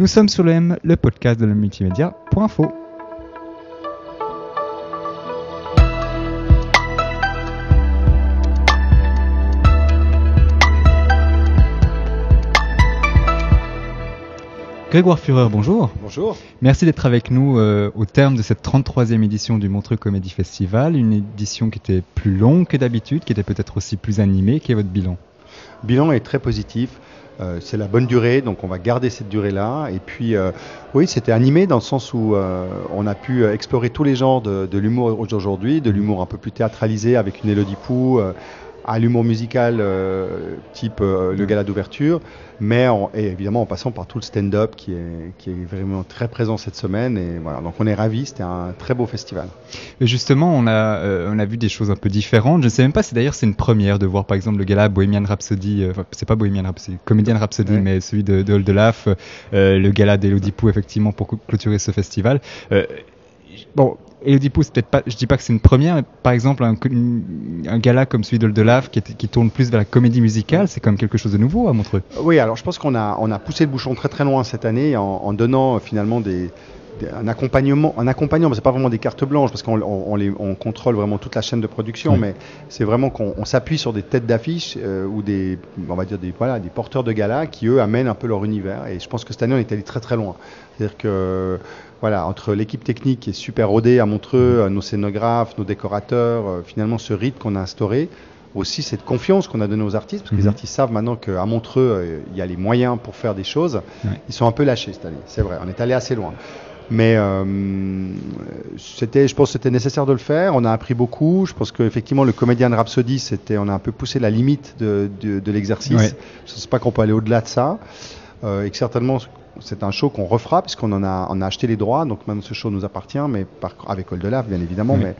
Nous sommes sur le M, le podcast de la multimédia.info. Grégoire Führer, bonjour. Bonjour. Merci d'être avec nous euh, au terme de cette 33e édition du Montreux Comédie Festival, une édition qui était plus longue que d'habitude, qui était peut-être aussi plus animée. Quel est votre bilan? Bilan est très positif. Euh, c'est la bonne durée, donc on va garder cette durée-là. Et puis, euh, oui, c'était animé dans le sens où euh, on a pu explorer tous les genres de, de l'humour aujourd'hui, de l'humour un peu plus théâtralisé avec une Élodie Pou, à l'humour musical euh, type euh, le gala d'ouverture, mais en, et évidemment en passant par tout le stand-up qui est, qui est vraiment très présent cette semaine. Et voilà, donc on est ravis, c'était un très beau festival. Et justement, on a, euh, on a vu des choses un peu différentes. Je ne sais même pas si d'ailleurs c'est une première de voir par exemple le gala Bohemian Rhapsody, enfin c'est pas Bohemian Rhapsody, Comedian Rhapsody, ouais. mais celui de, de Oldelaf, le gala d'Elodie Pou effectivement pour clôturer ce festival. bon, Elodie Pou, peut-être pas, je dis pas que c'est une première, mais par exemple un, gala comme celui d'Oldelaf qui, qui tourne plus vers la comédie musicale, c'est quand même quelque chose de nouveau à Montreux. Oui, alors je pense qu'on a, on a poussé le bouchon très très loin cette année en, en donnant finalement des, un accompagnement, un accompagnement, c'est pas vraiment des cartes blanches parce qu'on on, on, on, contrôle vraiment toute la chaîne de production, oui. mais c'est vraiment qu'on s'appuie sur des têtes d'affiche euh, ou des, on va dire des, voilà, des porteurs de gala qui eux amènent un peu leur univers. Et je pense que cette année on est allé très très loin. C'est-à-dire que voilà, entre l'équipe technique qui est super rodée à Montreux, nos scénographes, nos décorateurs, euh, finalement ce rythme qu'on a instauré, aussi cette confiance qu'on a donnée aux artistes, parce que les artistes savent maintenant qu'à Montreux, euh, il y a les moyens pour faire des choses. Ils sont un peu lâchés cette année, c'est vrai, on est allé assez loin. Mais euh, c'était, je pense, c'était nécessaire de le faire. On a appris beaucoup. Je pense qu'effectivement, le comédien de Rhapsody, c'était, on a un peu poussé la limite de, de, de l'exercice. Ouais. Je ne sais pas qu'on peut aller au-delà de ça. Euh, et que certainement, c'est un show qu'on refera puisqu'on en a, on a acheté les droits. Donc maintenant, ce show nous appartient, mais par, avec Oldelaf, bien évidemment. Mais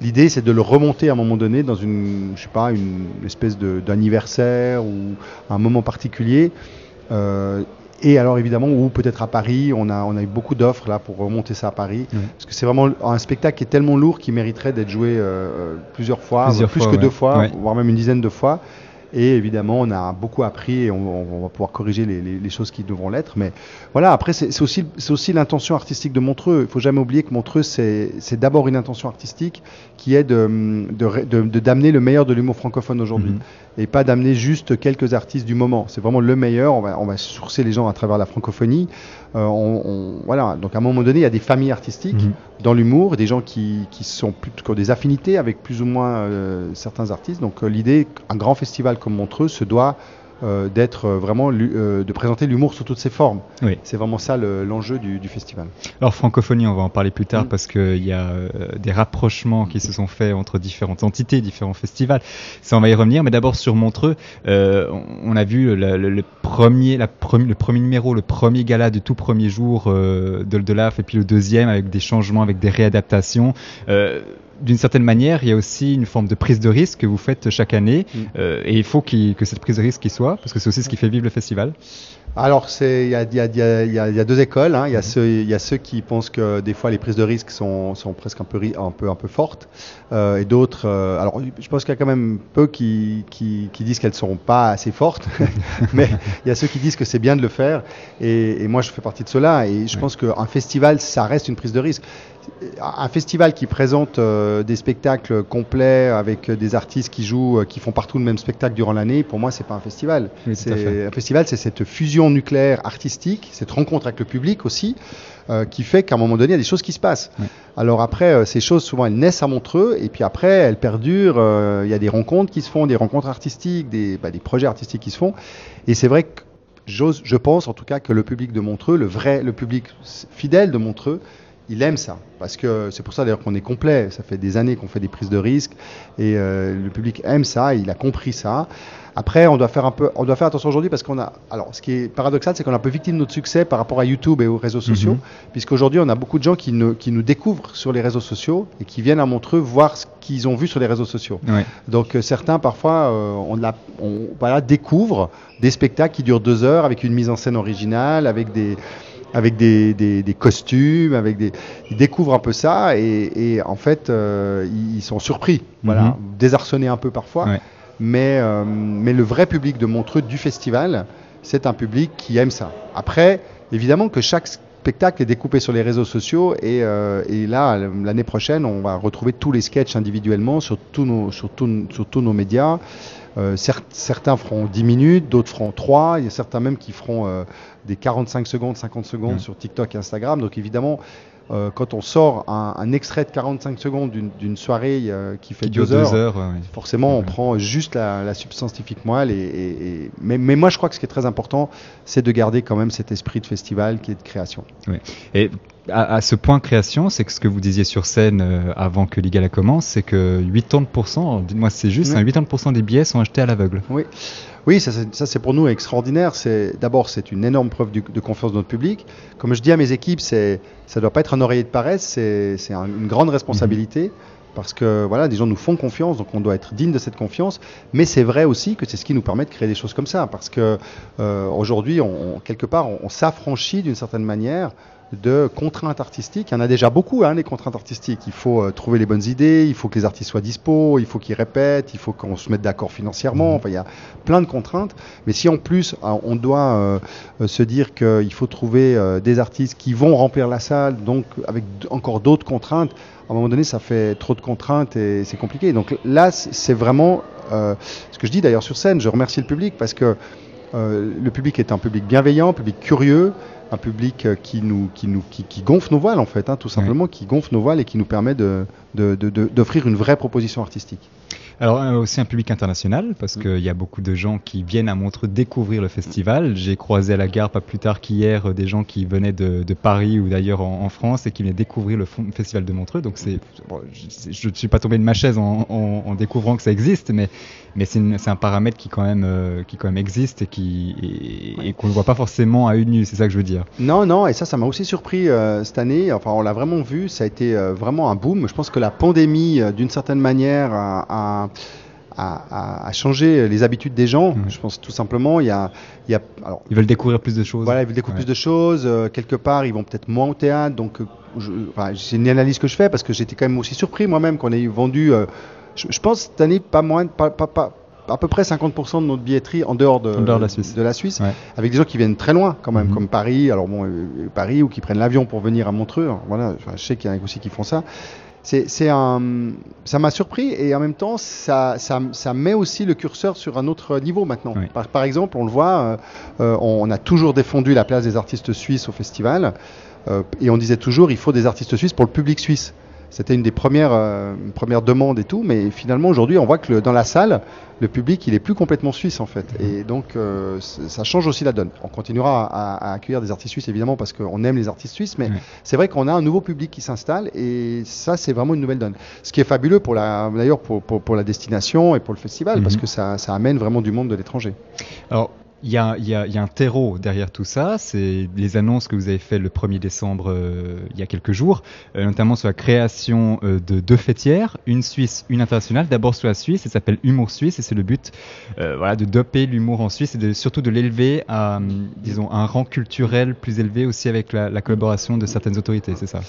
l'idée, c'est de le remonter à un moment donné dans une, je sais pas, une espèce d'anniversaire ou un moment particulier. Euh, et alors évidemment, ou peut-être à Paris, on a, on a eu beaucoup d'offres là pour remonter ça à Paris, parce que c'est vraiment un spectacle qui est tellement lourd qu'il mériterait d'être joué euh, plusieurs fois, plusieurs plus fois, que ouais. deux fois, ouais. voire même une dizaine de fois. Et évidemment, on a beaucoup appris et on, on va pouvoir corriger les, les, les, choses qui devront l'être. Mais voilà, après, c'est aussi, aussi l'intention artistique de Montreux. Il faut jamais oublier que Montreux, c'est d'abord une intention artistique qui est de d'amener de, de, de le meilleur de l'humour francophone aujourd'hui. Mm -hmm. Et pas d'amener juste quelques artistes du moment. C'est vraiment le meilleur. On va, on va sourcer les gens à travers la francophonie. Euh, on, on, voilà. Donc à un moment donné, il y a des familles artistiques -hmm. dans l'humour, des gens qui, qui, sont plus, qui ont des affinités avec plus ou moins euh, certains artistes. Donc euh, l'idée, un grand festival comme Montreux se doit euh, d'être vraiment euh, de présenter l'humour sous toutes ses formes. Oui. C'est vraiment ça l'enjeu le, du, du, festival. Alors francophonie, on va en parler plus tard mmh. parce qu'il y a euh, des rapprochements qui se sont faits entre différentes entités, différents festivals. Ça, on va y revenir. Mais d'abord sur Montreux, euh, on a vu le, le, le premier, la le premier numéro, le premier gala du tout premier jour euh, de l'Oldelaf et puis le deuxième avec des changements, avec des réadaptations d'une certaine manière, il y a aussi une forme de prise de risque que vous faites chaque année, mm. euh, et il faut qu que cette prise de risque y soit, parce que c'est aussi ce qui fait vivre le festival. Alors, il y a, y, a, y, a, y a, deux écoles. Hein. Il, y a mmh. ceux, il y a ceux qui pensent que des fois les prises de risque sont, sont presque un peu, un peu, un peu fortes, euh, et d'autres. Euh, alors, je pense qu'il y a quand même peu qui, qui, qui disent qu'elles ne seront pas assez fortes, mais il y a ceux qui disent que c'est bien de le faire, et, et, moi je fais partie de cela. Et je oui. pense qu'un festival, ça reste une prise de risque un festival qui présente euh, des spectacles complets avec des artistes qui jouent, euh, qui font partout le même spectacle durant l'année, pour moi, c'est pas un festival. Oui, un festival, c'est cette fusion nucléaire artistique, cette rencontre avec le public aussi, euh, qui fait qu'à un moment donné, il y a des choses qui se passent. Oui. Alors après, euh, ces choses, souvent, elles naissent à Montreux, et puis après, elles perdurent. Euh, il y a des rencontres qui se font, des rencontres artistiques, des, bah, des projets artistiques qui se font. Et c'est vrai que je pense en tout cas que le public de Montreux, le vrai, le public fidèle de Montreux, il aime ça parce que c'est pour ça d'ailleurs qu'on est complet. Ça fait des années qu'on fait des prises de risques et euh, le public aime ça. Il a compris ça. Après, on doit faire un peu, on doit faire attention aujourd'hui parce qu'on a, alors, ce qui est paradoxal, c'est qu'on est un peu victime de notre succès par rapport à YouTube et aux réseaux sociaux, mm -hmm. puisqu'aujourd'hui, on a beaucoup de gens qui, ne, qui nous découvrent sur les réseaux sociaux et qui viennent à Montreux voir ce qu'ils ont vu sur les réseaux sociaux. Ouais. Donc, euh, certains, parfois, euh, on, la, on voilà, découvrent des spectacles qui durent deux heures avec une mise en scène originale, avec des, avec des, des, des, costumes, avec des, ils découvrent un peu ça et, et en fait euh, ils sont surpris, voilà, -hmm. désarçonnés un peu parfois, ouais. mais euh, mais le vrai public de Montreux du festival, c'est un public qui aime ça. Après, évidemment que chaque spectacle est découpé sur les réseaux sociaux et, euh, et là, l'année prochaine, on va retrouver tous les sketchs individuellement sur tous nos, sur tous- sur tous nos médias. Euh, cer- certains feront 10 minutes, d'autres feront 3. Il y a certains même qui feront euh, des 45 secondes, 50 secondes Ouais. sur TikTok et Instagram. Donc évidemment, euh, quand on sort un, un extrait de 45 secondes d'une soirée euh, qui fait Qui dure 2 heures, deux heures. ouais, forcément, on Ouais. prend juste la, la substantifique moelle. Et, et- et- mais, mais moi, je crois que ce qui est très important, c'est de garder quand même cet esprit de festival qui est de création. Et à, à ce point création, c'est que ce que vous disiez sur scène euh, avant que Ligala commence, c'est que 80%, dites-moi si c'est juste, Oui. hein, 80% des billets sont achetés à l'aveugle. Oui, oui, ça, c'est- pour nous extraordinaire. C'est d'abord c'est une énorme preuve du- de confiance de notre public. Comme je dis à mes équipes, c'est ça doit pas être un oreiller de paresse, c'est un- une grande responsabilité. Parce que voilà, des gens nous font confiance, donc on doit être digne de cette confiance. Mais c'est vrai aussi que c'est ce qui nous permet de créer des choses comme ça, parce que euh, aujourd'hui, on- quelque part, on, on s'affranchit d'une certaine manière de contraintes artistiques. Il y en a déjà beaucoup, hein, les contraintes artistiques. Il faut euh, trouver les bonnes idées, il faut que les artistes soient dispo, il faut qu'ils répètent, il faut qu'on se mette d'accord financièrement. Enfin, il y a plein de contraintes. Mais si en plus, euh, on doit euh, euh, se dire qu'il faut trouver euh, des artistes qui vont remplir la salle, donc avec encore d'autres contraintes, à un moment donné, ça fait trop de contraintes et c'est compliqué. Donc là, c'est vraiment ce que je dis d'ailleurs sur scène. Je remercie le public parce que euh, le public est un public bienveillant, un public curieux, un public euh, qui nous, qui nous, qui, qui gonfle nos voiles en fait, hein, tout simplement, qui gonfle nos voiles et qui nous permet de, d'offrir une vraie proposition artistique. Alors aussi un public international, parce Mm. qu'il y a beaucoup de gens qui viennent à Montreux découvrir le festival. J'ai croisé à la gare pas plus tard qu'hier euh, des gens qui venaient de, de Paris ou d'ailleurs en, en France et qui venaient découvrir le festival de Montreux. Donc c'est, bon, je ne suis pas tombé de ma chaise en, en- en découvrant que ça existe, mais, mais c'est, un paramètre qui quand même, euh, qui quand même existe et, qui, et, et qu'on ne voit pas forcément à une nuit, c'est ça que je veux dire. Non, non, et ça, ça m'a aussi surpris euh, cette année. Enfin, on l'a vraiment vu, ça a été euh, vraiment un boom. Je pense que la pandémie, d'une certaine manière, a, a- a changé les habitudes des gens. Mhm. Je pense tout simplement, il y a, il y a alors, Ils veulent découvrir plus de choses. Voilà, ils veulent découvrir Ouais. plus de choses. euh, quelque part, ils vont peut-être moins au théâtre. Donc, euh, enfin, c'est une analyse que je fais parce que j'étais quand même aussi surpris moi-même qu'on ait vendu. euh, je, je pense cette année pas moins, de- pas, pas, pas- à peu près 50% de notre billetterie en dehors de, En dehors de la Suisse. de la Suisse, Ouais. avec des gens qui viennent très loin quand même, Mhm. comme Paris. Alors bon, euh, Paris ou qui prennent l'avion pour venir à Montreux. Voilà, enfin, je sais qu'il y en a aussi qui font ça. C'est, un, ça m'a surpris et en même temps, ça, ça, ça met aussi le curseur sur un autre niveau maintenant. Oui. Par, par exemple, on le voit, euh, euh, on a toujours défendu la place des artistes suisses au festival euh, et on disait toujours il faut des artistes suisses pour le public suisse. C'était une des premières, euh, premières demandes et tout, mais finalement aujourd'hui on voit que le- dans la salle, le public il est plus complètement suisse en fait. Et donc euh, ça change aussi la donne. On continuera à, à accueillir des artistes suisses évidemment parce qu'on aime les artistes suisses, mais c'est vrai qu'on a un nouveau public qui s'installe et ça c'est vraiment une nouvelle donne. Ce qui est fabuleux pour la, d'ailleurs pour, pour, pour la destination et pour le festival parce Mhm. que ça, ça amène vraiment du monde de l'étranger. Alors, il y a, y, y a un terreau derrière tout ça, c'est les annonces que vous avez fait le 1er décembre euh, il y a quelques jours, euh, notamment sur la création euh, de deux fêtières, une suisse, une internationale. D'abord sur la Suisse, ça s'appelle Humour Suisse et c'est le but euh, voilà, de doper l'humour en Suisse et de, surtout de l'élever à, disons, un rang culturel plus élevé aussi avec la, la collaboration de certaines autorités, c'est ça?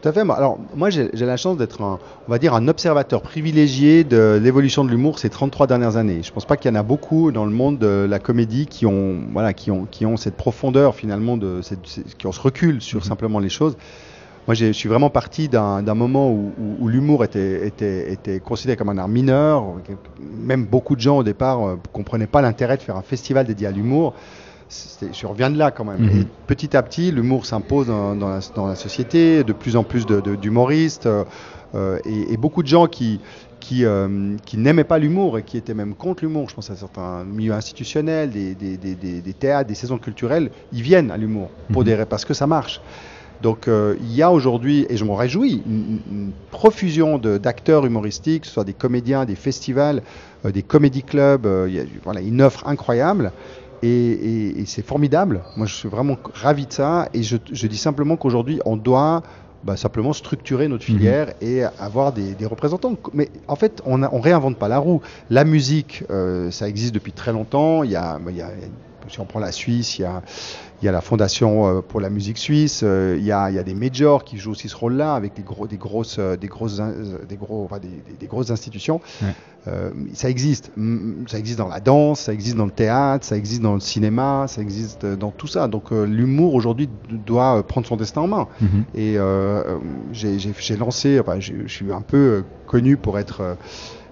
Tout à fait. Moi, Alors, moi, j'ai la chance d'être, un, on va dire, un observateur privilégié de l'évolution de l'humour ces 33 dernières années. Je pense pas qu'il y en a beaucoup dans le monde de la comédie qui ont, voilà, qui ont, qui ont cette profondeur finalement, de, cette- cette- qui ont ce recul sur Mhm. simplement les choses. Moi, je suis vraiment parti d'un d'un moment où, où- où l'humour était, était, était considéré comme un art mineur. Même beaucoup de gens au départ ne comprenaient pas l'intérêt de faire un festival dédié à l'humour. Je reviens de là quand même. Mhm. Et petit à petit, l'humour s'impose dans, dans la, dans la société, de plus en plus de- de- d'humoristes euh, et, et beaucoup de gens qui, qui, euh, qui n'aimaient pas l'humour et qui étaient même contre l'humour. Je pense à certains milieux institutionnels, des, des, des, des- théâtres, des saisons culturelles, ils viennent à l'humour pour Mhm. des parce que ça marche. Donc euh, il y a aujourd'hui, et je m'en réjouis, une, une profusion d'acteurs humoristiques, que ce soit des comédiens, des festivals, euh, des comédie clubs, euh, il y a voilà, une offre incroyable. Et, et- et c'est formidable. Moi, je suis vraiment ravi de ça. Et je, je dis simplement qu'aujourd'hui, on doit bah, simplement structurer notre Mhm. filière et avoir des, des représentants. Mais en fait, on, on réinvente pas la roue. La musique, euh, ça existe depuis très longtemps. Il y a, il y a- si on prend la Suisse, il y a, il y a la Fondation pour la musique suisse, il y, a, il, y a, des majors qui jouent aussi ce rôle-là avec des, gros, des, grosses, des, grosses, des, gros, enfin, des, des, grosses institutions. ça existe. Ça existe dans la danse, ça existe dans le théâtre, ça existe dans le cinéma, ça existe dans tout ça. Donc l'humour aujourd'hui doit prendre son destin en main. Mm-hmm. Et j'ai lancé, enfin, je suis un peu connu pour être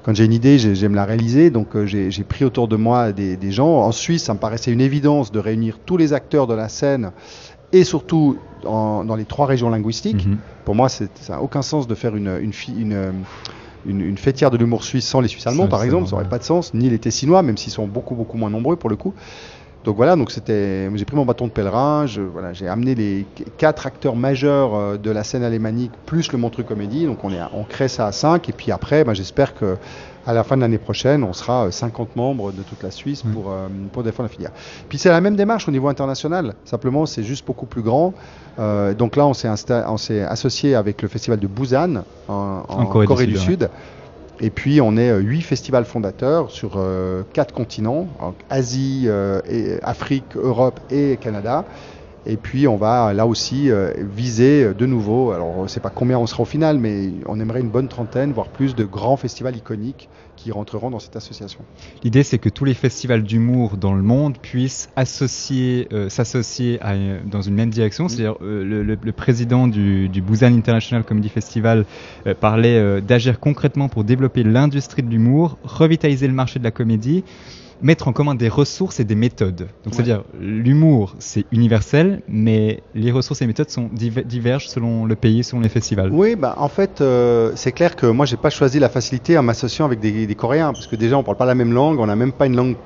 quand j'ai une idée, j'aime la réaliser. Donc euh, j'ai pris autour de moi des, gens. En Suisse, ça me paraissait une évidence de réunir tous les acteurs de la scène et surtout dans les trois régions linguistiques. Mhm. Pour moi, ça n'a aucun sens de faire une, une, une, une, fêtière de l'humour suisse sans les Suisses allemands, par exemple. Ça n'aurait pas de sens. Ni les Tessinois, même s'ils sont beaucoup, beaucoup moins nombreux pour le coup. Donc voilà, donc c'était, j'ai pris mon bâton de pèlerin, voilà, j'ai amené les quatre acteurs majeurs euh, de la scène alémanique plus le Montreux Comédie, donc on, est, on crée ça à 5 et puis après, ben, j'espère que à la fin de l'année prochaine, on sera 50 euh, membres de toute la Suisse pour, euh, pour défendre la filière. Puis c'est la même démarche au niveau international, simplement c'est juste beaucoup plus grand. donc là, on s'est, on s'est associé avec le festival de Busan en, Corée, du Sud. Et puis on est euh, huit festivals fondateurs sur euh, quatre continents, Asie, euh, Afrique, Europe et Canada. Et puis on va là aussi viser de nouveau, alors on ne sait pas combien on sera au final, mais on aimerait une bonne trentaine, voire plus de grands festivals iconiques qui rentreront dans cette association. L'idée, c'est que tous les festivals d'humour dans le monde puissent associer, euh, s'associer dans une même direction. C'est-à-dire, euh, le, président du, du, Busan International Comedy Festival euh, parlait d'agir concrètement pour développer l'industrie de l'humour, revitaliser le marché de la comédie mettre en commun des ressources et des méthodes. Donc, c'est-à-dire, l'humour, c'est universel, mais les ressources et les méthodes sont divergent selon le pays, selon les festivals. Oui, bah, en fait, euh, c'est clair que moi, j'ai pas choisi la facilité en m'associant avec des, des, Coréens, parce que déjà, on parle pas la même langue, on n'a même pas une langue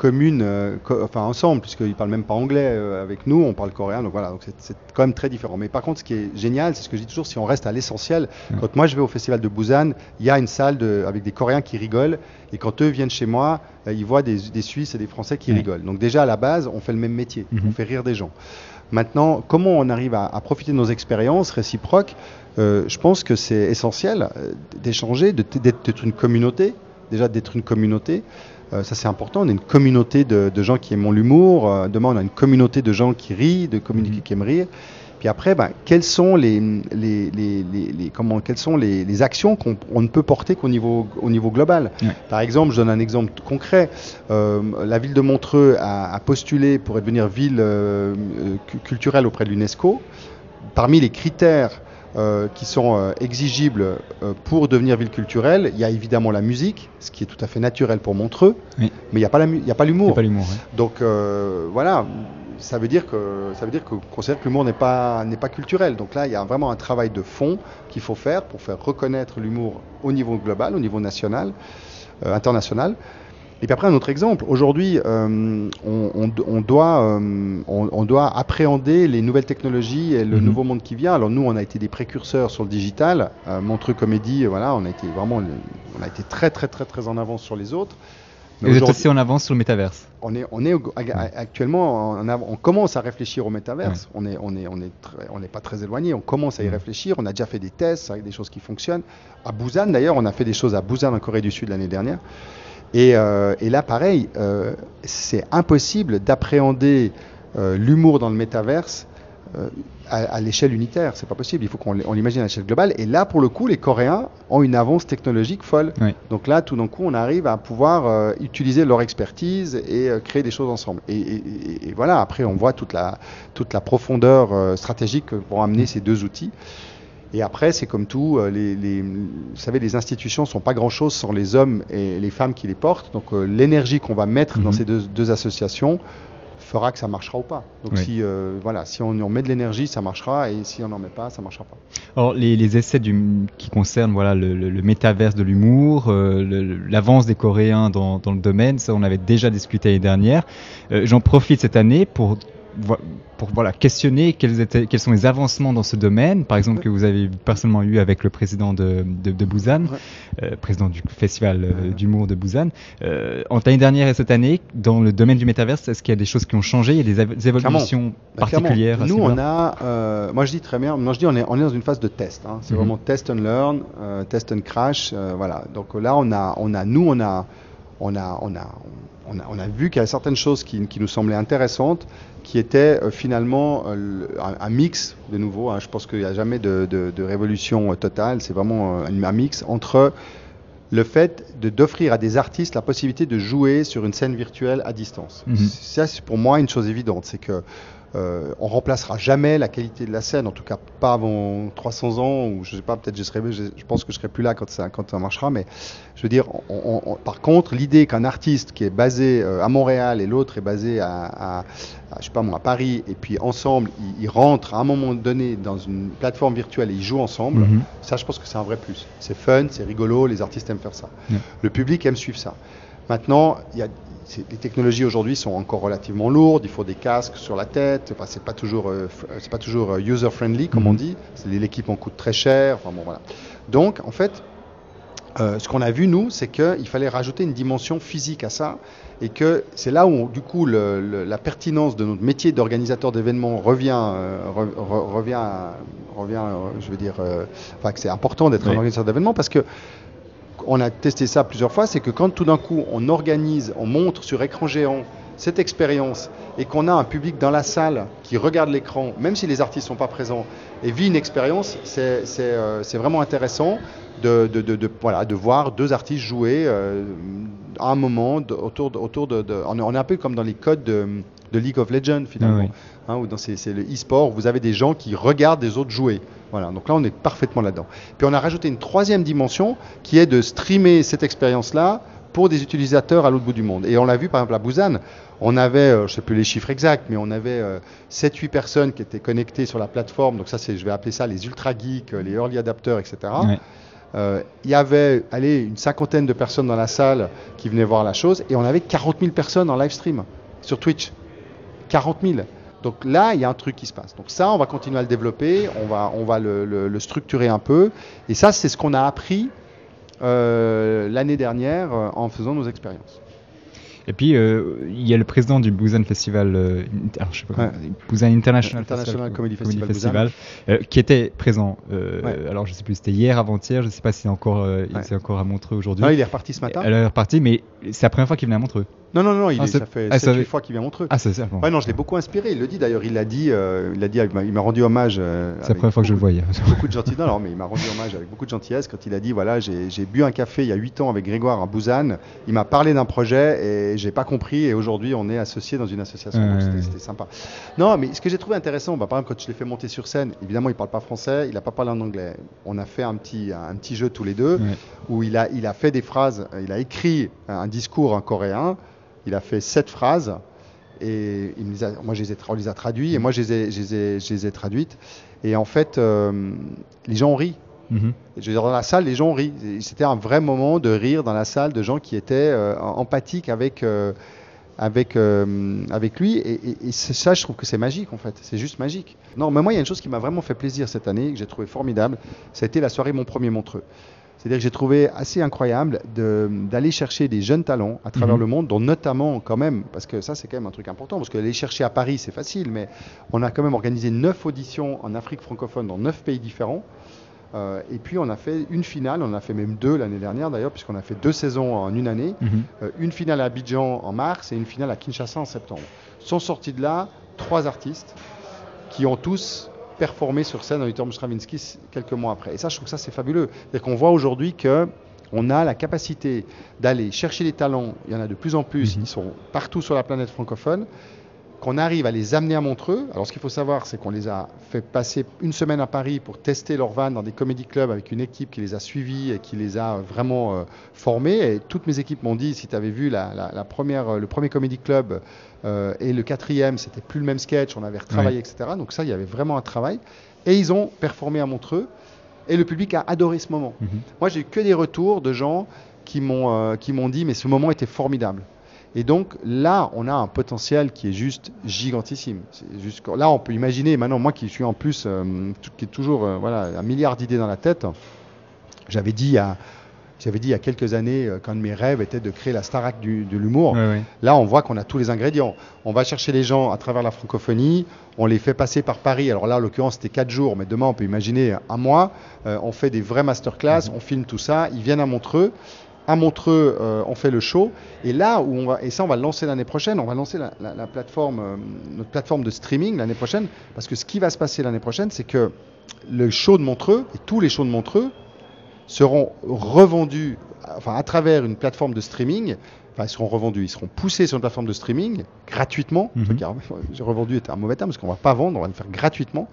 commune, euh, enfin ensemble, puisqu'ils parlent même pas anglais euh, avec nous, on parle coréen, donc voilà, donc c'est quand même très différent. Mais par contre, ce qui est génial, c'est ce que je dis toujours, si on reste à l'essentiel, quand moi je vais au festival de Busan, il y a une salle de, avec des Coréens qui rigolent, et quand eux viennent chez moi, euh, ils voient des, des, Suisses et des Français qui rigolent. Donc déjà à la base, on fait le même métier, mhm. on fait rire des gens. Maintenant, comment on arrive à, à profiter de nos expériences réciproques Je pense que c'est essentiel d'échanger, d'être une communauté, déjà d'être une communauté. Euh, ça c'est important. On a une communauté de, gens qui aiment l'humour. Euh, demain, on a une communauté de gens qui rient, de communautés mhm. qui aiment rire. Puis après, ben, quelles sont les, les, les, les comment, quelles sont les, actions qu'on ne peut porter qu'au niveau, au niveau global? Par exemple, je donne un exemple concret. Euh, la ville de Montreux a, a, postulé pour devenir ville culturelle auprès de l'UNESCO. Parmi les critères euh, qui sont euh, exigibles euh, pour devenir ville culturelle. Il y a évidemment la musique, ce qui est tout à fait naturel pour Montreux, mais il n'y a pas l'humour. Donc voilà, ça veut dire que ça veut dire qu'on considère que l'humour n'est pas n'est pas culturel. Donc là, il y a vraiment un travail de fond qu'il faut faire pour faire reconnaître l'humour au niveau global, au niveau national, international. Et puis après, un autre exemple. Aujourd'hui, euh, on, doit, euh, on, doit appréhender les nouvelles technologies et le mhm. nouveau monde qui vient. Alors nous, on a été des précurseurs sur le digital. Euh, Montreux Comédie, voilà, on a été vraiment, on a été très très très très en avance sur les autres. Mais vous êtes aussi en avance sur le métaverse. On est, on est actuellement, on commence à réfléchir au métaverse. On est, on est, on est, on n'est pas très éloigné. On commence à y réfléchir. On a déjà fait des tests avec des choses qui fonctionnent. À Busan, d'ailleurs, on a fait des choses à Busan en Corée du Sud l'année dernière. Euh, et, là, pareil, euh, c'est impossible d'appréhender euh, l'humour dans le métaverse à, l'échelle unitaire. C'est pas possible. Il faut qu'on l'imagine à l'échelle globale. Et là, pour le coup, les Coréens ont une avance technologique folle. Donc là, tout d'un coup, on arrive à pouvoir utiliser leur expertise et créer des choses ensemble. Et, voilà. Après, on voit toute la toute la profondeur stratégique pour amener ces deux outils. Et après, c'est comme tout, euh, les, les, vous savez, les institutions sont pas grand-chose sans les hommes et les femmes qui les portent. Donc euh, l'énergie qu'on va mettre dans mhm. ces deux, deux, associations fera que ça marchera ou pas. Donc si euh, voilà, si on, met de l'énergie, ça marchera, et si on n'en met pas, ça marchera pas. Alors les, les essais du, qui concernent voilà le, le, métaverse de l'humour, l'avance des Coréens dans, dans, le domaine, ça on avait déjà discuté l'année dernière. J'en profite cette année pour pour voilà, questionner quels, étaient, quels sont les avancements dans ce domaine, par exemple, que vous avez personnellement eu avec le président de, de, de Busan, euh, président du festival euh, d'humour de Busan. Euh, en l'année dernière et cette année, dans le domaine du métaverse, est-ce qu'il y a des choses qui ont changé? Il y a des, évolutions bah, particulières Nous, on a, euh, moi je dis très bien, moi je dis on est, on est dans une phase de test. Hein. C'est mhm. vraiment test and learn, test and crash. voilà. Donc là, on a, on a, nous, on a, on a, on a, on a, on a vu qu'il y a certaines choses qui, qui nous semblaient intéressantes qui était euh, finalement euh, un, mix, de nouveau, hein, je pense qu'il n'y a jamais de, de, de révolution euh, totale, c'est vraiment un, un, mix entre le fait d'offrir à des artistes la possibilité de jouer sur une scène virtuelle à distance. Mm -hmm. Ça, c'est pour moi une chose évidente, c'est que euh, on remplacera jamais la qualité de la scène, en tout cas pas avant 300 ans, ou je sais pas, peut-être je serai, je, je, pense que je serai plus là quand ça, quand ça marchera, mais je veux dire, on, on, par contre, l'idée qu'un artiste qui est basé euh, à Montréal et l'autre est basé à, à, à, je sais pas moi, à Paris, et puis ensemble, ils, ils, rentrent à un moment donné dans une plateforme virtuelle et ils jouent ensemble, mm -hmm. ça, je pense que c'est un vrai plus. C'est fun, c'est rigolo, les artistes aiment faire ça. Mm -hmm. Le public aime suivre ça. Maintenant, il y a, les technologies aujourd'hui sont encore relativement lourdes. Il faut des casques sur la tête. Enfin, c'est pas toujours, euh, c'est pas toujours user friendly comme on dit. L'équipement coûte très cher. Enfin bon, voilà. Donc, en fait, euh, ce qu'on a vu nous, c'est qu'il fallait rajouter une dimension physique à ça, et que c'est là où du coup le, le, la pertinence de notre métier d'organisateur d'événements revient, euh, re, re, revient, revient, je veux dire, enfin que c'est important d'être oui. un organisateur d'événements parce que on a testé ça plusieurs fois, c'est que quand tout d'un coup on organise, on montre sur écran géant cette expérience et qu'on a un public dans la salle qui regarde l'écran, même si les artistes ne sont pas présents, et vit une expérience, c'est euh, vraiment intéressant de, de, de, de, voilà, de voir deux artistes jouer euh, à un moment autour, autour de, On est un peu comme dans les codes de, League of Legends finalement, ah oui. hein, où c'est le e-sport, vous avez des gens qui regardent des autres jouer. Voilà, donc là on est parfaitement là-dedans. Puis on a rajouté une troisième dimension qui est de streamer cette expérience-là pour des utilisateurs à l'autre bout du monde. Et on l'a vu par exemple à Busan, on avait, euh, je ne sais plus les chiffres exacts, mais on avait euh, 7-8 personnes qui étaient connectées sur la plateforme. Donc ça, c'est, je vais appeler ça les ultra geeks, les early adapters, etc. Euh, il y avait allez, une cinquantaine de personnes dans la salle qui venaient voir la chose et on avait 40 000 personnes en live stream sur Twitch. 40 000. Donc là, il y a un truc qui se passe. Donc ça, on va continuer à le développer, on va, on va le, le, le structurer un peu. Et ça, c'est ce qu'on a appris euh, l'année dernière euh, en faisant nos expériences. Et puis, euh, il y a le président du Busan Festival, euh, alors, je sais pas, ouais. Busan International, International Festival, Comedy Festival, Comedy Festival euh, qui était présent. Ouais. Alors, je sais plus, c'était hier, avant-hier, je sais pas si encore, ouais. il encore à Montreux aujourd'hui. Non, il est reparti ce matin. Il est reparti, mais c'est la première fois qu'il venait à Montreux. Non, non, non, il ah, est, ça fait ah, 7 fois qu'il vient Montreux. Ah, c'est ça. Bon. Ouais, non, je l'ai beaucoup inspiré. Il le dit d'ailleurs, il l'a dit, euh, il a dit, il m'a rendu hommage. Euh, c'est la première fois que je le voyais. beaucoup de gentillesse. Non, non, mais il m'a rendu hommage avec beaucoup de gentillesse quand il a dit, voilà, j'ai bu un café il y a 8 ans avec Grégoire à Busan. Il m'a parlé d'un projet et j'ai pas compris. Et aujourd'hui, on est associés dans une association. Euh... C'était sympa. Non, mais ce que j'ai trouvé intéressant, bah, par exemple, quand je l'ai fait monter sur scène, évidemment, il parle pas français, il a pas parlé en anglais. On a fait un petit, un petit jeu tous les deux ouais. où il a, il a fait des phrases, il a écrit un discours en coréen. Il a fait sept phrases et il les a, moi je les ai, on les a traduits et moi je les ai, je les ai, je les ai traduites. Et en fait, euh, les gens ont ri. Mm -hmm. Dire, dans la salle, les gens ont ri. C'était un vrai moment de rire dans la salle de gens qui étaient euh, empathiques avec, euh, avec, avec lui. Et, et, et ça, je trouve que c'est magique en fait. C'est juste magique. Non, mais moi, il y a une chose qui m'a vraiment fait plaisir cette année, que j'ai trouvé formidable. Ça a été la soirée Mon Premier Montreux. C'est-à-dire que j'ai trouvé assez incroyable d'aller chercher des jeunes talents à travers mmh. le monde, dont notamment quand même, parce que ça c'est quand même un truc important, parce que aller chercher à Paris c'est facile, mais on a quand même organisé neuf auditions en Afrique francophone dans neuf pays différents. Euh, et puis on a fait une finale, on a fait même deux l'année dernière d'ailleurs, puisqu'on a fait deux saisons en une année. Mmh. Euh, une finale à Abidjan en mars et une finale à Kinshasa en septembre. Sont sortis de là trois artistes qui ont tous performer sur scène avec Tom Stravinsky quelques mois après. Et ça, je trouve que ça, c'est fabuleux. C'est qu'on voit aujourd'hui que on a la capacité d'aller chercher les talents, il y en a de plus en plus, mm -hmm. ils sont partout sur la planète francophone, qu'on arrive à les amener à Montreux. Alors ce qu'il faut savoir, c'est qu'on les a fait passer une semaine à Paris pour tester leur van dans des comédie clubs avec une équipe qui les a suivis et qui les a vraiment euh, formés. Et toutes mes équipes m'ont dit, si tu avais vu la, la, la, première, le premier comédie club euh, et le quatrième, c'était plus le même sketch, on avait retravaillé, oui. etc. Donc ça, il y avait vraiment un travail. Et ils ont performé à Montreux. Et le public a adoré ce moment. Mm -hmm. Moi, j'ai eu que des retours de gens qui m'ont euh, qui m'ont dit, mais ce moment était formidable. Et donc là, on a un potentiel qui est juste gigantissime. Est juste, là, on peut imaginer, maintenant, moi qui suis en plus, euh, qui est toujours euh, voilà, un milliard d'idées dans la tête, j'avais dit à, j'avais dit il y a quelques années euh, qu'un de mes rêves était de créer la Starac du, de l'humour. Oui, oui. Là, on voit qu'on a tous les ingrédients. On va chercher les gens à travers la francophonie, on les fait passer par Paris. Alors là, en l'occurrence, c'était quatre jours, mais demain, on peut imaginer un mois. Euh, on fait des vrais masterclass, mm -hmm. on filme tout ça, ils viennent à Montreux à Montreux, euh, on fait le show. Et là où on va, et ça, on va le lancer l'année prochaine. On va lancer la, la- la plateforme, euh, notre plateforme de streaming l'année prochaine. Parce que ce qui va se passer l'année prochaine, c'est que le show de Montreux et tous les shows de Montreux seront revendus, enfin à travers une plateforme de streaming. Enfin, ils seront revendus, ils seront poussés sur une plateforme de streaming gratuitement. Car, J'ai revendu était un mauvais terme parce qu'on va pas vendre, on va le faire gratuitement.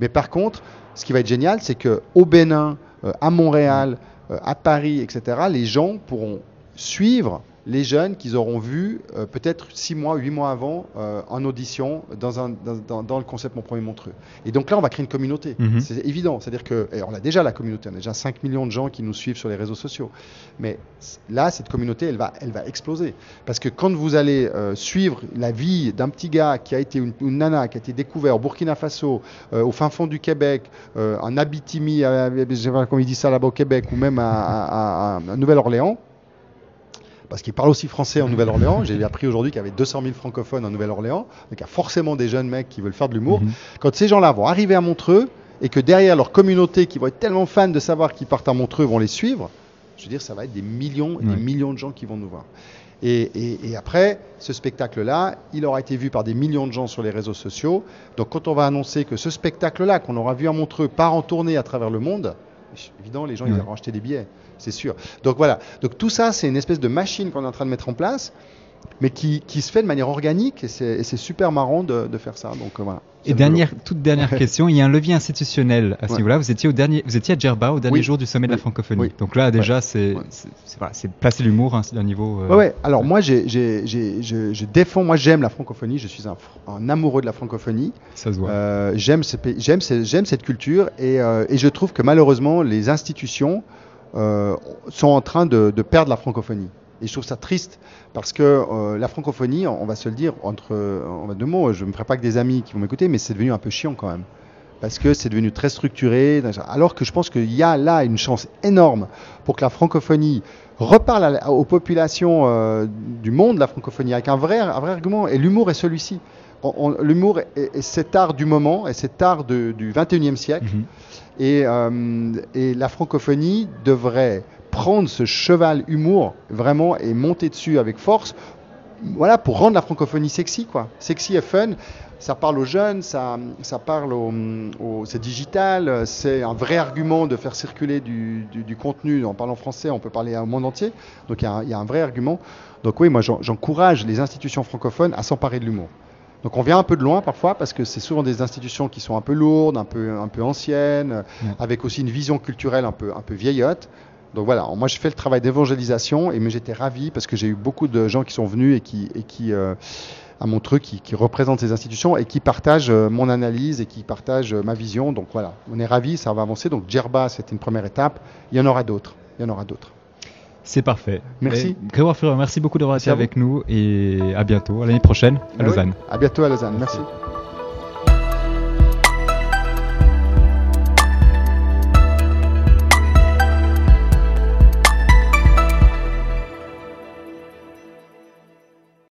Mais par contre, ce qui va être génial, c'est que au Bénin, euh, à Montréal, à Paris, etc., les gens pourront suivre les jeunes qu'ils auront vus euh, peut-être six mois, huit mois avant euh, en audition dans, un, dans, dans- dans le concept Mon Premier Montreux. Et donc là, on va créer une communauté. Mhm. C'est évident. C'est-à-dire que, et on a déjà la communauté, on a déjà 5 millions de gens qui nous suivent sur les réseaux sociaux. Mais là, cette communauté, elle va, elle va exploser. Parce que quand vous allez euh, suivre la vie d'un petit gars qui a été une, une nana, qui a été découvert au Burkina Faso, au fin fond du Québec, en Abitibi, euh, je sais pas comment il dit ça là-bas au Québec, ou même à, à- à- à Nouvelle-Orléans, parce qu'il parle aussi français en Nouvelle-Orléans. J'ai appris aujourd'hui qu'il y avait 200 000 francophones en Nouvelle-Orléans. Donc il y a forcément des jeunes mecs qui veulent faire de l'humour. Mhm. Quand ces gens-là vont arriver à Montreux et que derrière leur communauté qui vont être tellement fans de savoir qu'ils partent à Montreux vont les suivre, je veux dire, ça va être des millions et des millions de gens qui vont nous voir. Et, et- et après, ce spectacle-là, il aura été vu par des millions de gens sur les réseaux sociaux. Donc quand on va annoncer que ce spectacle-là, qu'on aura vu à Montreux, part en tournée à travers le monde, évidemment, les gens ils auront acheté des billets, c'est sûr. Donc voilà. Donc tout ça, c'est une espèce de machine qu'on est en train de mettre en place, mais qui, qui se fait de manière organique, et c'est super marrant de, de faire ça. Donc euh, voilà. Et dernière, toute dernière question, il y a un levier institutionnel à ce Ouais. niveau-là. Vous étiez au dernier, vous étiez à Djerba au dernier Oui. jour du sommet de la francophonie. Oui. Donc là, déjà, c'est, Ouais. c'est, c'est- voilà, placer l'humour, hein, c'est d'un niveau. euh, Ouais. Alors moi, je, je défends, moi j'aime la francophonie, je suis un, un amoureux de la francophonie. Ça se voit. Euh, j'aime, ce cette culture et, euh, et je trouve que malheureusement, les institutions sont en train de, de perdre la francophonie. Et je trouve ça triste parce que euh, la francophonie, on va se le dire, entre en deux mots, je ne me ferai pas que des amis qui vont m'écouter, mais c'est devenu un peu chiant quand même. Parce que c'est devenu très structuré, alors que je pense qu'il y a là une chance énorme pour que la francophonie reparle à la- aux populations euh, du monde de la francophonie avec un vrai, un vrai argument. Et l'humour est celui-ci. L'humour est, est cet art du moment, et cet art de- du 21e siècle. Mhm. Et, euh, et la francophonie devrait prendre ce cheval humour vraiment et monter dessus avec force, voilà, pour rendre la francophonie sexy, quoi. Sexy et fun. Ça parle aux jeunes, ça, ça parle aux, aux- c'est digital, c'est un vrai argument de faire circuler du, du- du contenu. En parlant français, on peut parler au monde entier. Donc il y, a un- il y a un vrai argument. Donc oui, moi j'en- j'encourage les institutions francophones à s'emparer de l'humour. Donc on vient un peu de loin parfois parce que c'est souvent des institutions qui sont un peu lourdes, un peu, un peu anciennes, Ouais. avec aussi une vision culturelle un peu, un peu vieillotte. Donc voilà, moi je fais le travail d'évangélisation et mais j'étais ravi parce que j'ai eu beaucoup de gens qui sont venus et qui, et qui euh, à Montreux, qui, qui représentent ces institutions et qui partagent euh, mon analyse et qui partagent euh, ma vision. Donc voilà, on est ravis, ça va avancer. Donc Djerba, c'était une première étape. Il y en aura d'autres. Il y en aura d'autres. C'est parfait. Merci. Et Grégoire Fureur, merci beaucoup d'avoir été vous. avec nous et à bientôt, à l'année prochaine à Ah oui. Lausanne. À bientôt à Lausanne. Merci.